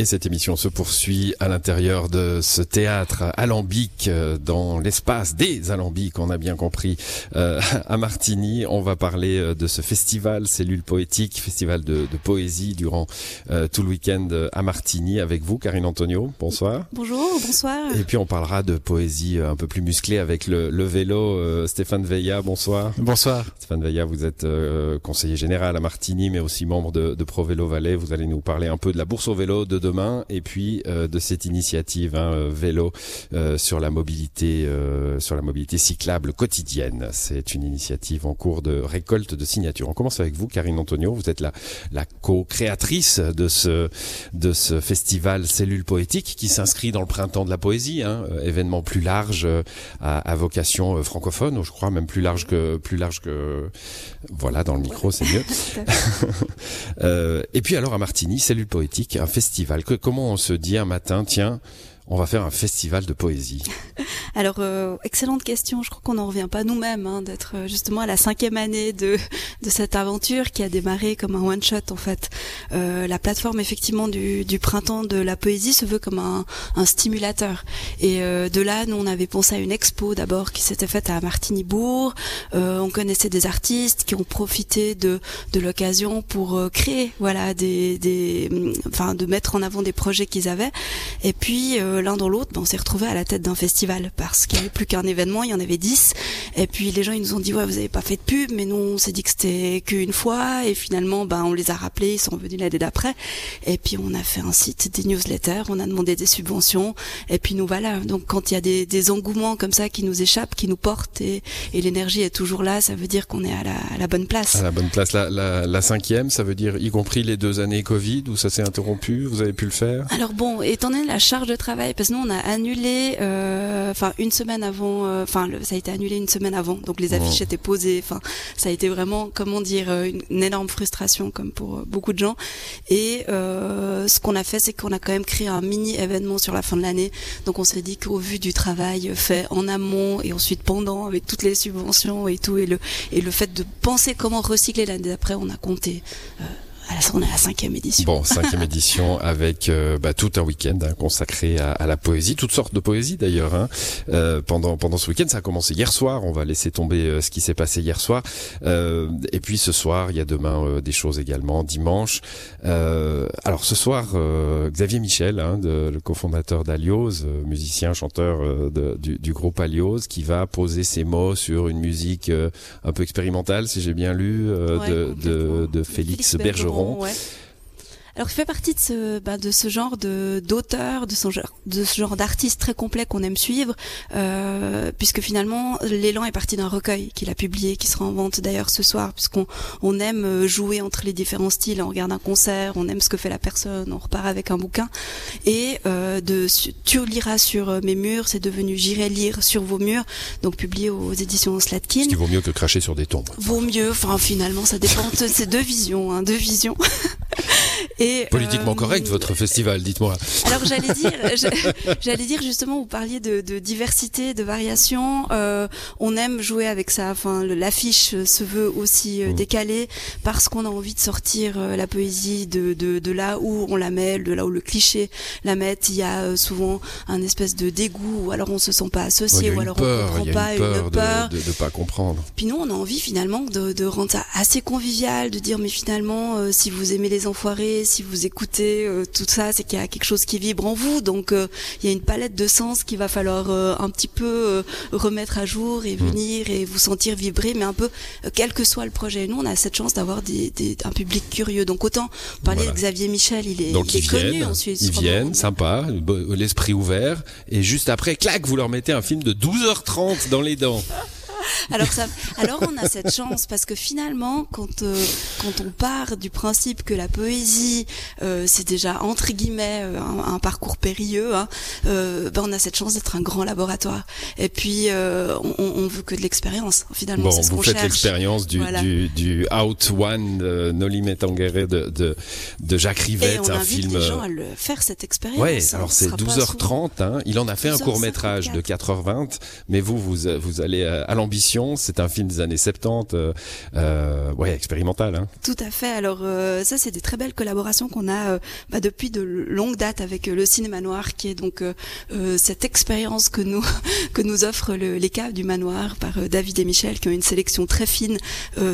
Et cette émission se poursuit à l'intérieur de ce théâtre alambique euh, dans l'espace des alambics, on a bien compris, euh, à Martigny. On va parler euh, de ce festival Cellule Poétique, festival de, de poésie durant euh, tout le week-end à Martigny avec vous, Karine Antonio. Bonsoir. Bonjour, bonsoir. Et puis on parlera de poésie un peu plus musclée avec le, le vélo. Stéphane Veilla, bonsoir. Bonsoir. Stéphane Veilla, vous êtes conseiller général à Martigny, mais aussi membre de, de Pro Vélo Valais. Vous allez nous parler un peu de la bourse au vélo de demain et puis euh, de cette initiative hein, euh, vélo euh, sur la mobilité sur la mobilité cyclable quotidienne. C'est une initiative en cours de récolte de signatures. On commence avec vous, Karine Antonio. Vous êtes la, la co-créatrice de ce de ce festival Cellule Poétique qui s'inscrit dans le printemps de la poésie, hein, événement plus large à, à, vocation francophone, ou je crois même plus large que plus large que voilà dans le micro, c'est mieux. et puis alors à Martigny, Cellule Poétique, un festival. Que, comment on se dit un matin, tiens, on va faire un festival de poésie? Alors, euh, excellente question. Je crois qu'on n'en revient pas nous-mêmes hein, d'être euh, justement à la cinquième année de, cette aventure qui a démarré comme un one-shot en fait. Euh, la plateforme effectivement du, printemps de la poésie se veut comme un, stimulateur. Et euh, de là, nous, on avait pensé à une expo d'abord qui s'était faite à Martigny-Bourg. Euh, on connaissait des artistes qui ont profité de, l'occasion pour créer, voilà, des, des, enfin, de mettre en avant des projets qu'ils avaient. Et puis l'un dans l'autre, ben, on s'est retrouvé à la tête d'un festival parce qu'il n'y avait plus qu'un événement, il y en avait dix. Et puis les gens ils nous ont dit ouais vous avez pas fait de pub, mais nous on s'est dit que c'était qu'une fois. Et finalement ben on les a rappelés, ils sont venus l'année d'après. Et puis on a fait un site, des newsletters, on a demandé des subventions. Et puis nous voilà. Donc quand il y a des, des engouements comme ça qui nous échappent, qui nous portent et, et l'énergie est toujours là, ça veut dire qu'on est à la, à la, bonne place. À la bonne place. La, la, la, cinquième, ça veut dire y compris les deux années Covid où ça s'est interrompu, vous avez pu le faire? Alors bon, étant donné la charge de travail parce que nous on a annulé, euh, enfin une semaine avant, euh, enfin ça a été annulé une semaine avant, donc les affiches étaient posées, enfin ça a été vraiment, comment dire, euh, une, une, énorme frustration comme pour beaucoup de gens. Et ce qu'on a fait, c'est qu'on a quand même créé un mini événement sur la fin de l'année. Donc on s'est dit qu'au vu du travail fait en amont et ensuite pendant, avec toutes les subventions et tout, et le et le fait de penser comment recycler l'année d'après, on a compté on est à la cinquième édition. Bon, cinquième édition avec euh, bah, tout un week-end hein, consacré à, à, la poésie, toutes sortes de poésie d'ailleurs. Hein. Euh, pendant pendant ce week-end, ça a commencé hier soir. On va laisser tomber euh, ce qui s'est passé hier soir. Euh, et puis ce soir, il y a demain euh, des choses également. Dimanche. alors ce soir, Xavier Michel, hein, de, le cofondateur d'Alios, musicien, chanteur de, du, du, groupe Alios, qui va poser ses mots sur une musique un peu expérimentale, si j'ai bien lu, ouais, de, de, de, Félix, Félix Bergeron Ouais. Alors, il fait partie de ce, bah, de ce genre de d'auteur, de, son genre, de ce genre d'artiste très complet qu'on aime suivre, euh, puisque finalement, l'élan est parti d'un recueil qu'il a publié, qui sera en vente d'ailleurs ce soir, puisqu'on on aime jouer entre les différents styles. On regarde un concert, on aime ce que fait la personne, on repart avec un bouquin. Et euh, de Tu liras sur mes murs, c'est devenu J'irai lire sur vos murs, donc publié aux éditions Slatkin. Ce qui vaut mieux que cracher sur des tombes. Vaut mieux, enfin finalement, ça dépend. c'est deux visions, hein, deux visions. Et, Politiquement euh, correct votre festival, dites-moi. Alors j'allais dire, j'allais dire justement, vous parliez de, de diversité, de variation. Euh, on aime jouer avec ça. Enfin, l'affiche se veut aussi euh, mmh. décalée parce qu'on a envie de sortir euh, la poésie de, de, de, là où on la met, de là où le cliché la met. Il y a euh, souvent un espèce de dégoût, ou alors on se sent pas associé, ouais, ou alors peur, on comprend pas, une peur, une peur de, de, pas comprendre. Puis nous, on a envie finalement de, de rendre ça assez convivial, de dire mais finalement, si vous aimez les enfoirés, si vous écoutez euh, tout ça, c'est qu'il y a quelque chose qui vibre en vous. Donc euh, il y a une palette de sens qu'il va falloir euh, un petit peu remettre à jour et venir et vous sentir vibrer, mais un peu quel que soit le projet. Nous, on a cette chance d'avoir des, des, un public curieux. Donc autant parler voilà. de Xavier Michel, il est, Donc il est ils connu viennent, en Suisse. Ils viennent, sympa, l'esprit ouvert, et juste après, clac, vous leur mettez un film de 12h30 dans les dents. Alors, ça, alors on a cette chance parce que finalement, quand euh, quand on part du principe que la poésie euh, c'est déjà entre guillemets euh, un, un parcours périlleux, hein, euh, ben on a cette chance d'être un grand laboratoire. Et puis euh, on, on veut que de l'expérience. Finalement, bon, ce vous faites l'expérience du, Voilà. du, du Out One de Noli Me Tangere de, de, de Jacques Et Rivette, on un invite film. les gens à le faire cette expérience. Ouais, hein. alors Ce c'est sera pas souvent. 12h30. Hein. Il en a fait un 12h54. court métrage de 4h20, mais vous, vous, vous allez à l'ambition C'est un film des années 70, euh, ouais, expérimental. Hein. Tout à fait. Alors ça, c'est des très belles collaborations qu'on a bah, depuis de longues dates avec le cinéma noir, qui est donc cette expérience que nous que nous offrent les caves du manoir par David et Michel, qui ont une sélection très fine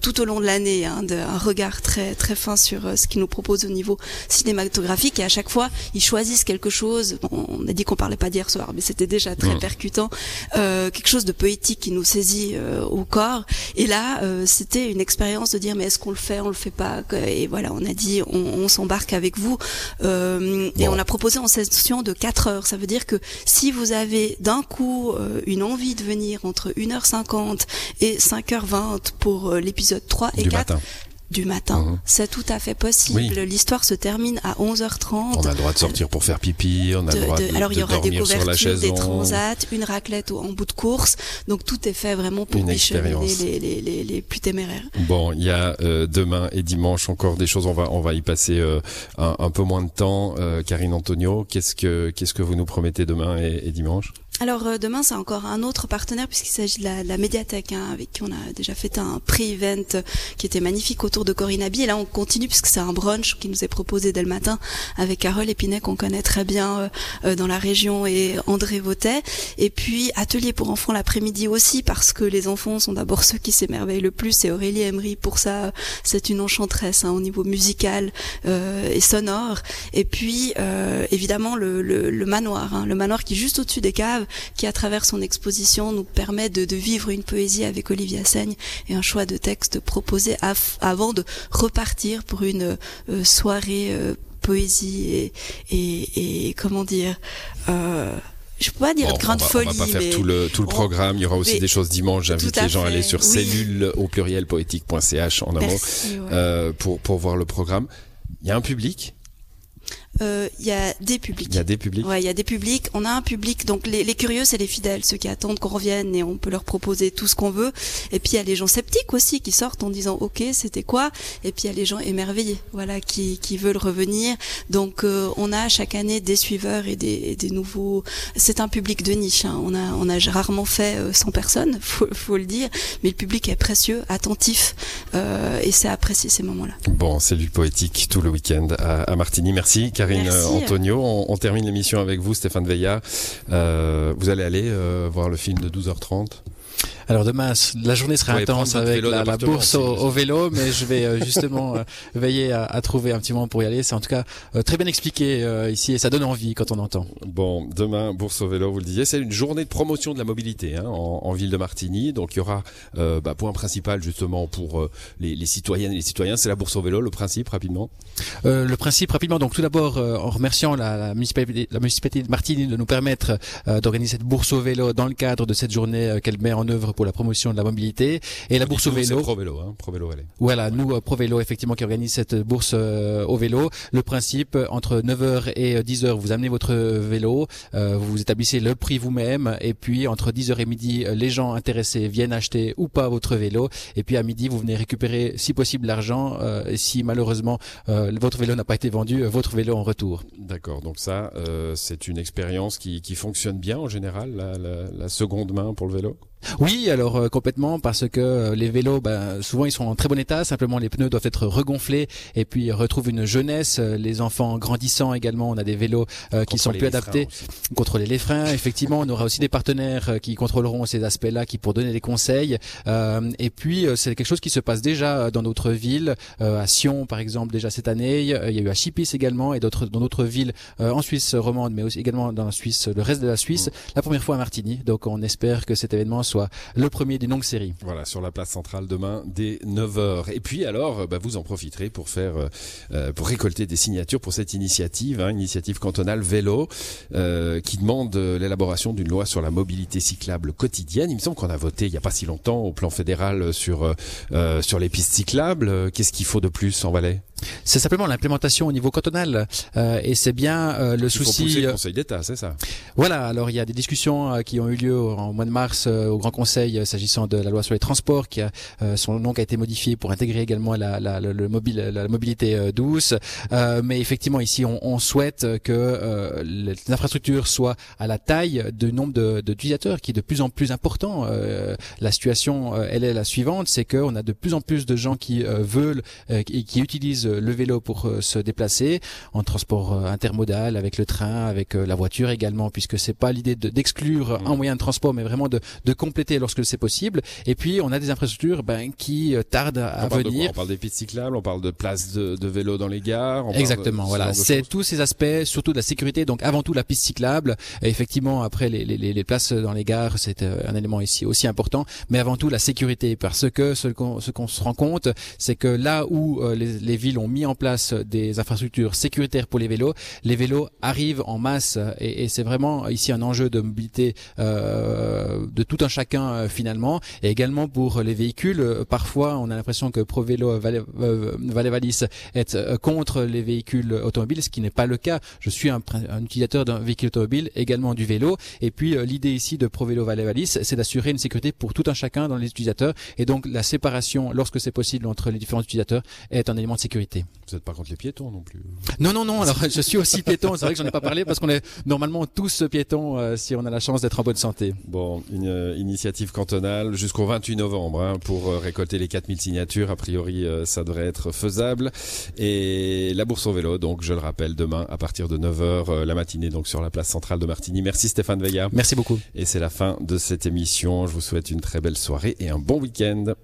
tout au long de l'année, hein, un regard très très fin sur ce qu'ils nous proposent au niveau cinématographique. Et à chaque fois, ils choisissent quelque chose. on a dit qu'on parlait pas d'hier soir, mais c'était déjà très percutant. Euh, quelque chose de poétique qui nous saisit euh, au corps. Et là, euh, c'était une expérience de dire mais est-ce qu'on le fait, on le fait pas. Et voilà, on a dit on, on s'embarque avec vous. Et on a proposé en session de 4 heures. Ça veut dire que si vous avez d'un coup une envie de venir entre 1h50 et 5h20 pour l'épisode 3 et 4, du matin. Mhm. C'est tout à fait possible. L'histoire se termine à 11h30. On a le droit de sortir pour faire pipi, on a le droit de, Alors il y aura des couvertures, des transats, une raclette en bout de course. Donc tout est fait vraiment pour les, les, les, les, plus téméraires. Bon, il y a euh, demain et dimanche encore des choses. On va on va y passer euh, un, peu moins de temps. Euh, Karine Antonio, qu'est-ce que qu'est-ce que vous nous promettez demain et dimanche? Alors demain c'est encore un autre partenaire puisqu'il s'agit de la, médiathèque hein, avec qui on a déjà fait un pré-event qui était magnifique autour de Corinne Abbey et là on continue puisque c'est un brunch qui nous est proposé dès le matin avec Carole Épinay qu'on connaît très bien euh, euh, dans la région et André Vautet. Et puis atelier pour enfants l'après-midi aussi parce que les enfants sont d'abord ceux qui s'émerveillent le plus. Et Aurélie Emery pour ça c'est une enchanteresse hein, au niveau musical et sonore. Et puis évidemment le, manoir hein, le manoir qui est juste au-dessus des caves qui, à travers son exposition, nous permet de, de vivre une poésie avec Olivia Seigne et un choix de texte proposé avant de repartir pour une euh, soirée euh, poésie et, et, et, comment dire euh, je peux pas dire de grande folie. On va pas faire tout le, tout le programme. Il y aura aussi des choses dimanche. J'invite les gens à aller sur cellule au pluriel poétique.ch en un mot euh, pour, pour voir le programme. Il y a un public il y a des publics. Il y a des publics. Ouais, il y a des publics. On a un public, donc les, les curieux, c'est les fidèles, ceux qui attendent qu'on revienne et on peut leur proposer tout ce qu'on veut. Et puis il y a les gens sceptiques aussi qui sortent en disant OK, c'était quoi? Et puis il y a les gens émerveillés, voilà, qui, qui veulent revenir. Donc euh, on a chaque année des suiveurs et des, des nouveaux. C'est un public de niche. Hein. On a on a rarement fait 100 euh, personnes, faut, faut le dire, mais le public est précieux, attentif euh, et c'est apprécié ces moments-là. Bon, c'est du poétique tout le week-end à, à Martigny. Merci. Karine euh, Antonio. On, termine l'émission avec vous, Stéphane Veilla. Euh, vous allez aller euh, voir le film de 12h30 alors demain, la journée sera intense avec la, bourse au, vélo, mais je vais euh, justement euh, veiller à, trouver un petit moment pour y aller. C'est en tout cas euh, très bien expliqué ici et ça donne envie quand on entend. Bon, demain, bourse au vélo, vous le disiez, c'est une journée de promotion de la mobilité hein, en, ville de Martigny. Donc il y aura bah, point principal justement pour les, citoyennes et les citoyens, c'est la bourse au vélo. Le principe rapidement. le principe rapidement. Donc tout d'abord en remerciant la, municipalité, la municipalité de Martigny de nous permettre d'organiser cette bourse au vélo dans le cadre de cette journée qu'elle met en œuvre pour la promotion de la mobilité et la bourse au vélo. Pro Vélo, hein, Pro Vélo Voilà, nous euh, Pro Vélo effectivement qui organise cette bourse euh, au vélo. Le principe entre 9h et 10h, euh, vous amenez votre vélo, vous établissez le prix vous-même et puis entre 10h et midi, les gens intéressés viennent acheter ou pas votre vélo et puis à midi, vous venez récupérer si possible l'argent si malheureusement votre vélo n'a pas été vendu, votre vélo en retour. D'accord, donc ça c'est une expérience qui, qui fonctionne bien en général, la, la, la seconde main pour le vélo? Oui, alors euh, complètement parce que euh, les vélos, ben, souvent ils sont en très bon état. Simplement, les pneus doivent être regonflés et puis ils retrouvent une jeunesse. Euh, les enfants grandissant également, on a des vélos qui sont plus adaptés. Contrôler les freins, effectivement, on aura aussi des partenaires qui contrôleront ces aspects-là, qui pour donner des conseils. et puis c'est quelque chose qui se passe déjà dans d'autres villes, à Sion par exemple déjà cette année. Il y a eu à Chipis également et d'autres dans d'autres villes en Suisse romande, mais aussi également dans la Suisse, le reste de la Suisse. La première fois à Martigny, donc on espère que cet événement soit le premier d'une longue série. Voilà, sur la place centrale demain dès 9h. Et puis alors, bah, vous en profiterez pour faire, euh, euh, pour récolter des signatures pour cette initiative, hein, initiative cantonale vélo, euh, qui demande l'élaboration d'une loi sur la mobilité cyclable quotidienne. Il me semble qu'on a voté il n'y a pas si longtemps au plan fédéral sur sur les pistes cyclables. Qu'est-ce qu'il faut de plus en Valais? C'est simplement l'implémentation au niveau cantonal et c'est bien le souci. le Conseil d'État, c'est ça. Voilà. Alors il y a des discussions qui ont eu lieu en mois de mars au Grand Conseil s'agissant de la loi sur les transports qui a son nom qui a été modifié pour intégrer également la, la, le mobile, la mobilité douce. mais effectivement ici on, on souhaite que les infrastructures soient à la taille du nombre d'utilisateurs qui est de plus en plus important. Euh, la situation, euh, elle est la suivante, c'est qu'on a de plus en plus de gens qui euh, veulent et qui utilisent le vélo pour se déplacer en transport intermodal, avec le train, avec la voiture également, puisque c'est pas l'idée d'exclure mmh. un moyen de transport, mais vraiment de, de compléter lorsque c'est possible. Et puis on a des infrastructures ben, qui tardent à venir. on parle des pistes cyclables, on parle de places de, de vélo dans les gares. Exactement, voilà. C'est tous ces aspects, surtout de la sécurité. Donc avant tout la piste cyclable. Et effectivement, après les, les, les places dans les gares, c'est euh, un élément ici aussi important, mais avant tout la sécurité, parce que ce qu'on se rend compte, c'est que là où euh, les, les, villes ont mis en place des infrastructures sécuritaires pour les vélos, les vélos arrivent en masse, et, et c'est vraiment ici un enjeu de mobilité euh, de tout un chacun euh, finalement, et également pour les véhicules. Parfois, on a l'impression que Pro Vélo Valais Valis est contre les véhicules automobiles, ce qui n'est pas le cas. Je suis un, un utilisateur d'un véhicule automobile, également du vélo, et puis l'idée ici de ProVélo Valais Valis, c'est d'assurer une sécurité pour tout un chacun dans les utilisateurs. Et donc la séparation, lorsque c'est possible, entre les différents utilisateurs est un élément de sécurité. Vous n'êtes pas contre les piétons non plus Non, non, non. Alors je suis aussi piéton. C'est vrai que j'en ai pas parlé parce qu'on est normalement tous piétons euh, si on a la chance d'être en bonne santé. Bon, une euh, initiative cantonale jusqu'au 28 novembre hein, pour euh, récolter les 4000 signatures. A priori, ça devrait être faisable. Et la bourse au vélo, donc je le rappelle, demain à partir de 9h la matinée, donc sur la place centrale de Martigny. Merci Stéphane Veilla. Merci beaucoup. Et c'est la fin de cette émission. Je vous souhaite une très belle soirée et un bon week-end.